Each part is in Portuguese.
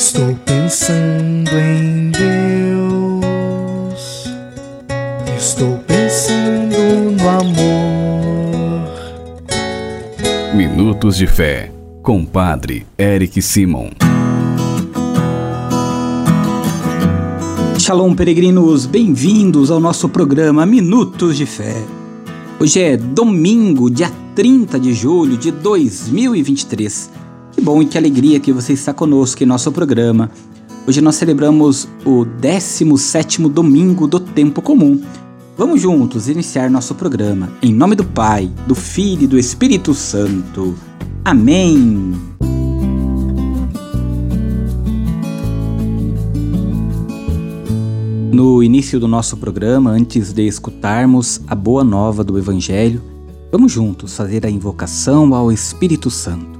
Estou pensando em Deus. Estou pensando no amor. Minutos de Fé, com Padre Eric Simon. Shalom, peregrinos, bem-vindos ao nosso programa Minutos de Fé. Hoje é domingo, dia 30 de julho de 2023. Que bom e que alegria que você está conosco em nosso programa. Hoje nós celebramos o 17º domingo do tempo comum. Vamos juntos iniciar nosso programa em nome do Pai, do Filho e do Espírito Santo. Amém. No início do nosso programa, antes de escutarmos a boa nova do Evangelho, vamos juntos fazer a invocação ao Espírito Santo.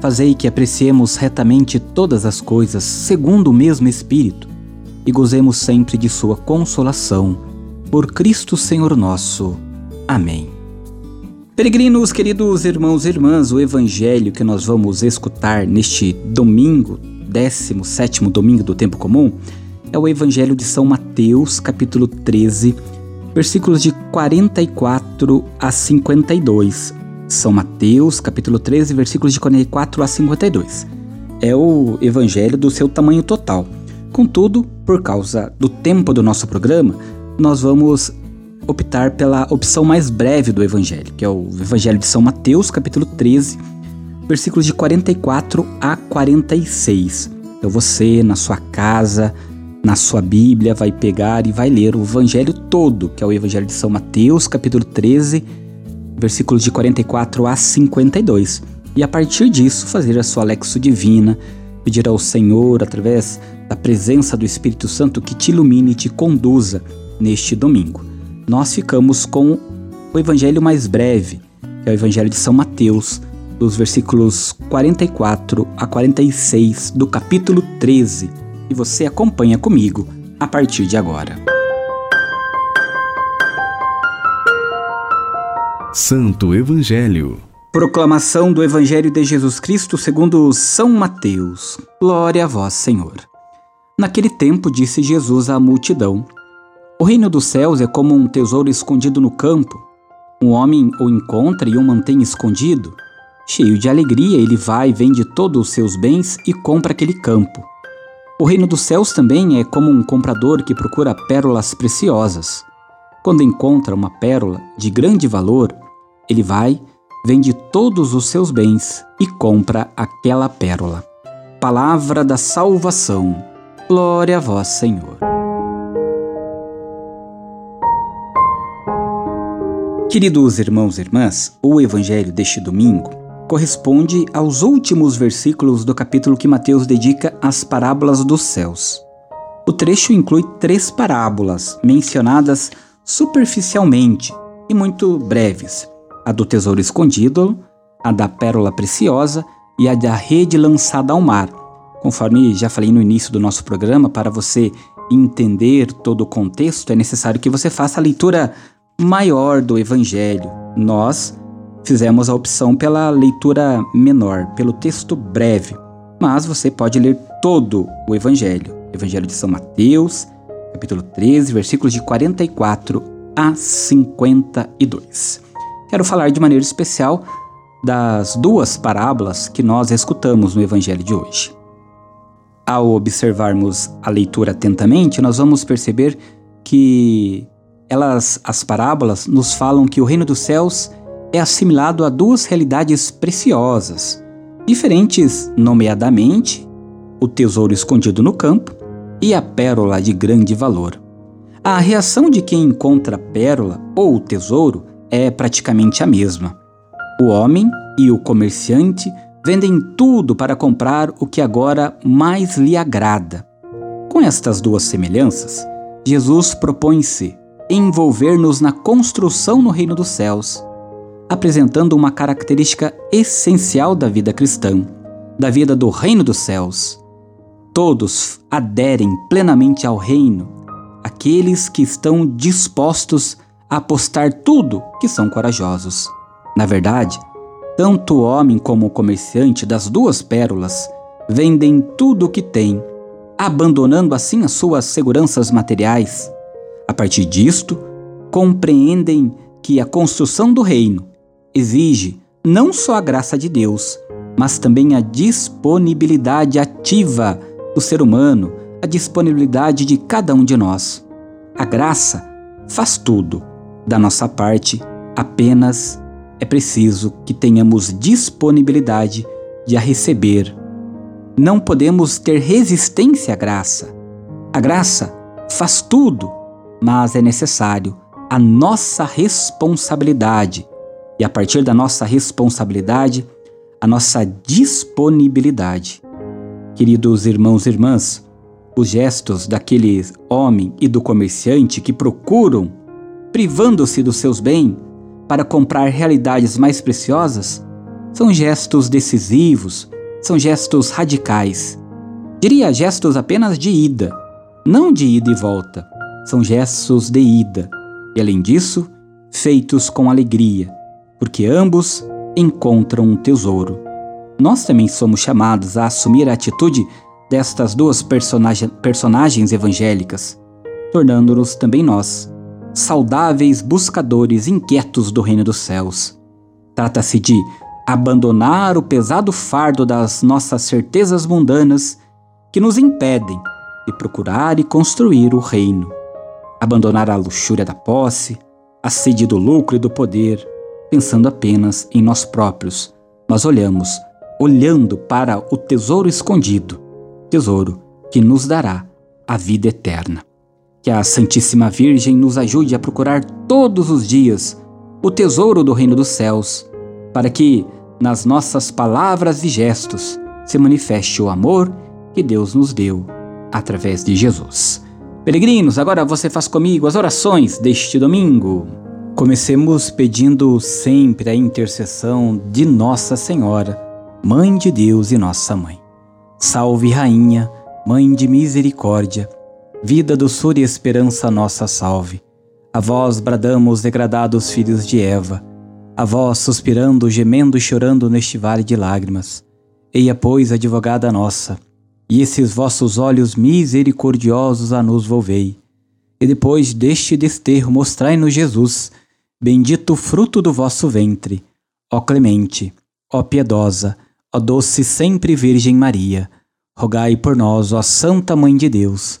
Fazei que apreciemos retamente todas as coisas segundo o mesmo Espírito e gozemos sempre de Sua consolação. Por Cristo Senhor nosso. Amém. Peregrinos, queridos irmãos e irmãs, o evangelho que nós vamos escutar neste domingo, 17 domingo do tempo comum, é o evangelho de São Mateus, capítulo 13, versículos de 44 a 52. São Mateus, capítulo 13, versículos de 44 a 52. É o evangelho do seu tamanho total. Contudo, por causa do tempo do nosso programa, nós vamos optar pela opção mais breve do evangelho, que é o evangelho de São Mateus, capítulo 13, versículos de 44 a 46. Então você, na sua casa, na sua Bíblia, vai pegar e vai ler o evangelho todo, que é o evangelho de São Mateus, capítulo 13, versículos de 44 a 52. E a partir disso, fazer a sua lexo divina, pedir ao Senhor, através da presença do Espírito Santo, que te ilumine e te conduza neste domingo. Nós ficamos com o evangelho mais breve, que é o evangelho de São Mateus, dos versículos 44 a 46 do capítulo 13. E você acompanha comigo a partir de agora. Santo Evangelho. Proclamação do Evangelho de Jesus Cristo segundo São Mateus. Glória a vós, Senhor. Naquele tempo disse Jesus à multidão: O reino dos céus é como um tesouro escondido no campo. Um homem o encontra e o mantém escondido. Cheio de alegria, ele vai, vende todos os seus bens e compra aquele campo. O reino dos céus também é como um comprador que procura pérolas preciosas. Quando encontra uma pérola de grande valor, ele vai, vende todos os seus bens e compra aquela pérola. Palavra da salvação. Glória a vós, Senhor. Queridos irmãos e irmãs, o evangelho deste domingo corresponde aos últimos versículos do capítulo que Mateus dedica às parábolas dos céus. O trecho inclui três parábolas mencionadas superficialmente e muito breves, a do tesouro escondido, a da pérola preciosa e a da rede lançada ao mar. Conforme já falei no início do nosso programa, para você entender todo o contexto, é necessário que você faça a leitura maior do Evangelho. Nós fizemos a opção pela leitura menor, pelo texto breve, mas você pode ler todo o Evangelho. Evangelho de São Mateus, capítulo 13, versículos de 44 a 52. Quero falar de maneira especial das duas parábolas que nós escutamos no Evangelho de hoje. Ao observarmos a leitura atentamente, nós vamos perceber que elas, as parábolas, nos falam que o reino dos céus é assimilado a duas realidades preciosas, diferentes, nomeadamente, o tesouro escondido no campo e a pérola de grande valor. A reação de quem encontra a pérola ou tesouro é praticamente a mesma. O homem e o comerciante vendem tudo para comprar o que agora mais lhe agrada. Com estas duas semelhanças, Jesus propõe-se envolver-nos na construção no reino dos céus, apresentando uma característica essencial da vida cristã, da vida do reino dos céus. Todos aderem plenamente ao reino, aqueles que estão dispostos a apostar tudo que são corajosos. Na verdade, tanto o homem como o comerciante das duas pérolas vendem tudo o que têm, abandonando assim as suas seguranças materiais. A partir disto, compreendem que a construção do reino exige não só a graça de Deus, mas também a disponibilidade ativa do ser humano, a disponibilidade de cada um de nós. A graça faz tudo. Da nossa parte, apenas é preciso que tenhamos disponibilidade de a receber. Não podemos ter resistência à graça. A graça faz tudo, mas é necessário a nossa responsabilidade e, a partir da nossa responsabilidade, a nossa disponibilidade. Queridos irmãos e irmãs, os gestos daquele homem e do comerciante que procuram, privando-se dos seus bens, para comprar realidades mais preciosas são gestos decisivos, são gestos radicais. Diria gestos apenas de ida, não de ida e volta. São gestos de ida e, além disso, feitos com alegria, porque ambos encontram um tesouro. Nós também somos chamados a assumir a atitude destas duas personagens evangélicas, tornando-nos também nós saudáveis buscadores inquietos do reino dos céus. Trata-se de abandonar o pesado fardo das nossas certezas mundanas que nos impedem de procurar e construir o reino. Abandonar a luxúria da posse, a sede do lucro e do poder, pensando apenas em nós próprios, mas olhamos, olhando para o tesouro escondido, tesouro que nos dará a vida eterna. Que a Santíssima Virgem nos ajude a procurar todos os dias o tesouro do reino dos céus, para que, nas nossas palavras e gestos, se manifeste o amor que Deus nos deu através de Jesus. Peregrinos, agora você faz comigo as orações deste domingo. Comecemos pedindo sempre a intercessão de Nossa Senhora, Mãe de Deus e Nossa Mãe. Salve, Rainha, Mãe de Misericórdia Vida, doçura e esperança nossa salve. A vós bradamos, degradados filhos de Eva. A vós suspirando, gemendo e chorando neste vale de lágrimas. Eia, pois, advogada nossa, e esses vossos olhos misericordiosos a nos volvei. E depois deste desterro mostrai-nos Jesus, bendito fruto do vosso ventre. Ó clemente, ó piedosa, ó doce sempre Virgem Maria, rogai por nós, ó Santa Mãe de Deus,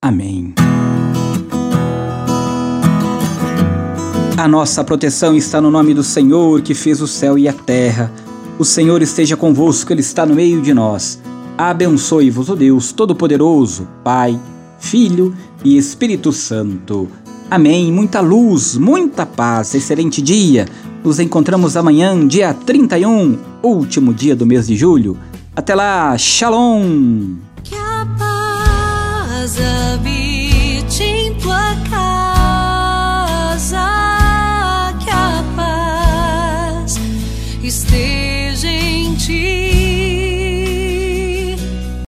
Amém. A nossa proteção está no nome do Senhor que fez o céu e a terra. O Senhor esteja convosco, Ele está no meio de nós. Abençoe-vos o Deus Todo-Poderoso, Pai, Filho e Espírito Santo. Amém. Muita luz, muita paz, excelente dia. Nos encontramos amanhã, dia 31, último dia do mês de julho. Até lá, Shalom! You stay.